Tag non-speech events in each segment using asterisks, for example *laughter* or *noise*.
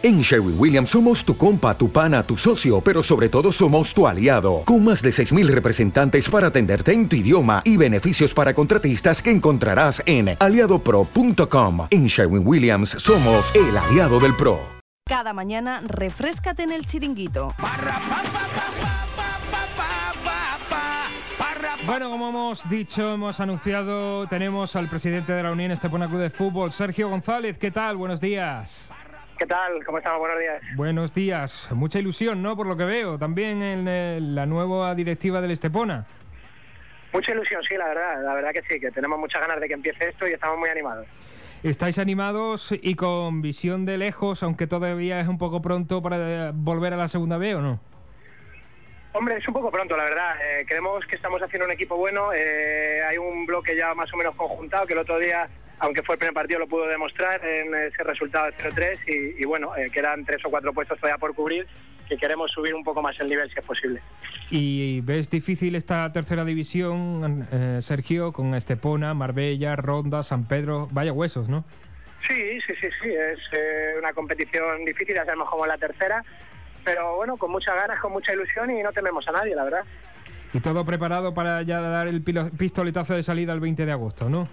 En Sherwin Williams somos tu compa, tu pana, tu socio, pero sobre todo somos tu aliado, con más de 6.000 representantes para atenderte en tu idioma y beneficios para contratistas que encontrarás en aliadopro.com. En Sherwin Williams somos el aliado del PRO. Cada mañana refrescate en el chiringuito. Bueno, como hemos dicho, hemos anunciado, tenemos al presidente de la Unión Estepona Club de Fútbol, Sergio González. ¿Qué tal? Buenos días. ¿Qué tal? ¿Cómo estamos? Buenos días. Buenos días. Mucha ilusión, ¿no? Por lo que veo. También en eh, la nueva directiva del Estepona. Mucha ilusión, sí, la verdad. La verdad que sí, que tenemos muchas ganas de que empiece esto y estamos muy animados. ¿Estáis animados y con visión de lejos, aunque todavía es un poco pronto para volver a la segunda B o no? Hombre, es un poco pronto, la verdad. Eh, creemos que estamos haciendo un equipo bueno. Eh, hay un bloque ya más o menos conjuntado que el otro día aunque fue el primer partido, lo pudo demostrar en ese resultado de 0-3 y, bueno, eh, quedan tres o cuatro puestos todavía por cubrir que queremos subir un poco más el nivel si es posible. ¿Y ves difícil esta tercera división, eh, Sergio, con Estepona, Marbella, Ronda, San Pedro? Vaya huesos, ¿no? Sí, sí, sí, sí, es eh, una competición difícil, ya sabemos como la tercera, pero bueno, con muchas ganas, con mucha ilusión y no tememos a nadie, la verdad. Y todo preparado para ya dar el pistoletazo de salida el 20 de agosto, ¿no?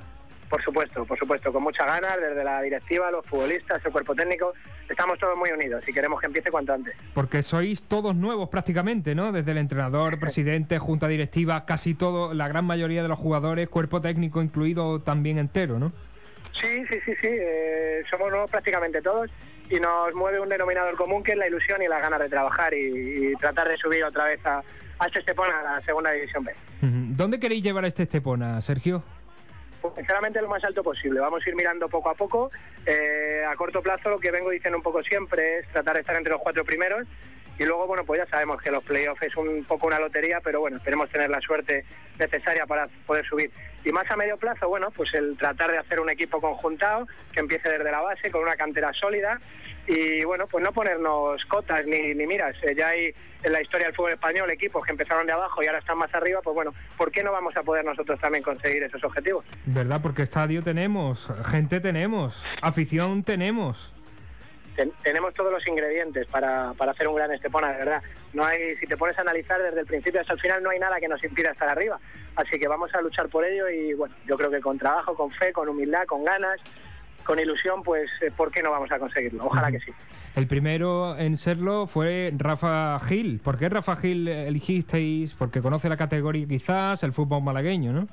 Por supuesto, por supuesto, con muchas ganas, desde la directiva, los futbolistas, el cuerpo técnico, estamos todos muy unidos y queremos que empiece cuanto antes. Porque sois todos nuevos prácticamente, ¿no? Desde el entrenador, presidente, junta directiva, casi todo, la gran mayoría de los jugadores, cuerpo técnico incluido también entero, ¿no? Sí, sí, sí, sí, eh, somos nuevos prácticamente todos y nos mueve un denominador común que es la ilusión y las ganas de trabajar y, tratar de subir otra vez a, a este Estepona, a la segunda división B. ¿Dónde queréis llevar a este Estepona, Sergio? Sinceramente lo más alto posible. Vamos a ir mirando poco a poco. Eh, a corto plazo lo que vengo diciendo un poco siempre es tratar de estar entre los cuatro primeros y luego, bueno, pues ya sabemos que los playoffs es un poco una lotería, pero bueno, esperemos tener la suerte necesaria para poder subir. Y más a medio plazo, bueno, pues el tratar de hacer un equipo conjuntado que empiece desde la base, con una cantera sólida y bueno, pues no ponernos cotas ni, ni miras. Eh, ya hay en la historia del fútbol español equipos que empezaron de abajo y ahora están más arriba, pues bueno, ¿por qué no vamos a poder nosotros también conseguir esos objetivos? ¿Verdad? Porque estadio tenemos, gente tenemos, afición tenemos. tenemos todos los ingredientes para, para hacer un gran Estepona, de verdad. No hay, si te pones a analizar desde el principio hasta el final, no hay nada que nos impida estar arriba. Así que vamos a luchar por ello y bueno, yo creo que con trabajo, con fe, con humildad, con ganas, con ilusión, pues eh, ¿por qué no vamos a conseguirlo? Ojalá que sí. *laughs* El primero en serlo fue Rafa Gil. ¿Por qué Rafa Gil elegisteis? Porque conoce la categoría quizás, el fútbol malagueño, ¿no?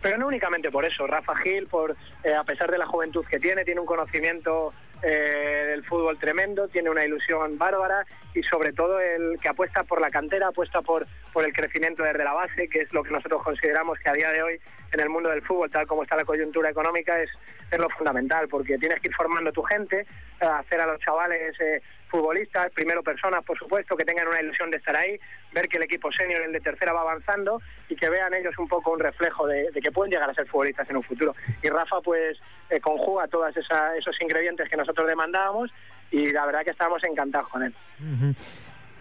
Pero no únicamente por eso. Rafa Gil, por, eh, a pesar de la juventud que tiene, tiene un conocimiento eh, del fútbol tremendo, tiene una ilusión bárbara y sobre todo el que apuesta por la cantera, apuesta por, por el crecimiento desde la base, que es lo que nosotros consideramos que a día de hoy en el mundo del fútbol, tal como está la coyuntura económica, es, es lo fundamental, porque tienes que ir formando tu gente, hacer a los chavales eh, futbolistas, primero personas, por supuesto, que tengan una ilusión de estar ahí, ver que el equipo senior, el de tercera, va avanzando y que vean ellos un poco un reflejo de, que pueden llegar a ser futbolistas en un futuro. Y Rafa, pues, eh, conjuga todos esos ingredientes que nosotros demandábamos y la verdad que estábamos encantados con él.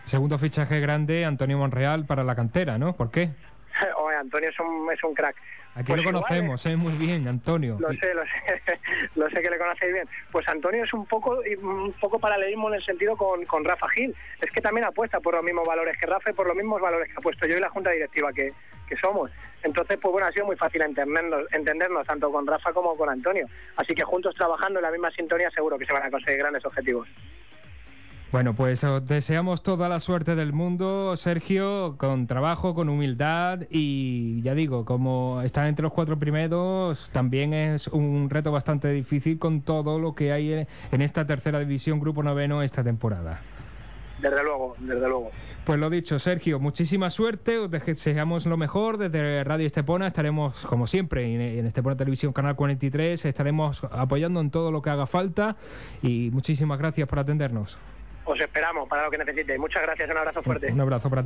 Segundo fichaje grande, Antonio Monreal para la cantera, ¿no? ¿Por qué? Antonio es un, es un crack. Aquí lo pues conocemos, ¿eh? muy bien, Antonio. Lo sé, lo sé, *laughs* lo sé que le conocéis bien. Pues Antonio es un poco un poco paralelismo en el sentido con, con Rafa Gil. Es que también apuesta por los mismos valores que Rafa y por los mismos valores que ha puesto yo y la junta directiva que, que somos. Entonces, pues bueno, ha sido muy fácil entendernos, entendernos tanto con Rafa como con Antonio. Así que juntos trabajando en la misma sintonía seguro que se van a conseguir grandes objetivos. Bueno, pues os deseamos toda la suerte del mundo, Sergio, con trabajo, con humildad y ya digo, como están entre los cuatro primeros, también es un reto bastante difícil con todo lo que hay en esta tercera división, grupo noveno, esta temporada. Desde luego, desde luego. Pues lo dicho, Sergio, muchísima suerte, os deseamos lo mejor desde Radio Estepona, estaremos como siempre en Estepona Televisión Canal 43, estaremos apoyando en todo lo que haga falta y muchísimas gracias por atendernos. Os esperamos para lo que necesitéis. Muchas gracias, un abrazo fuerte. Un abrazo para ti.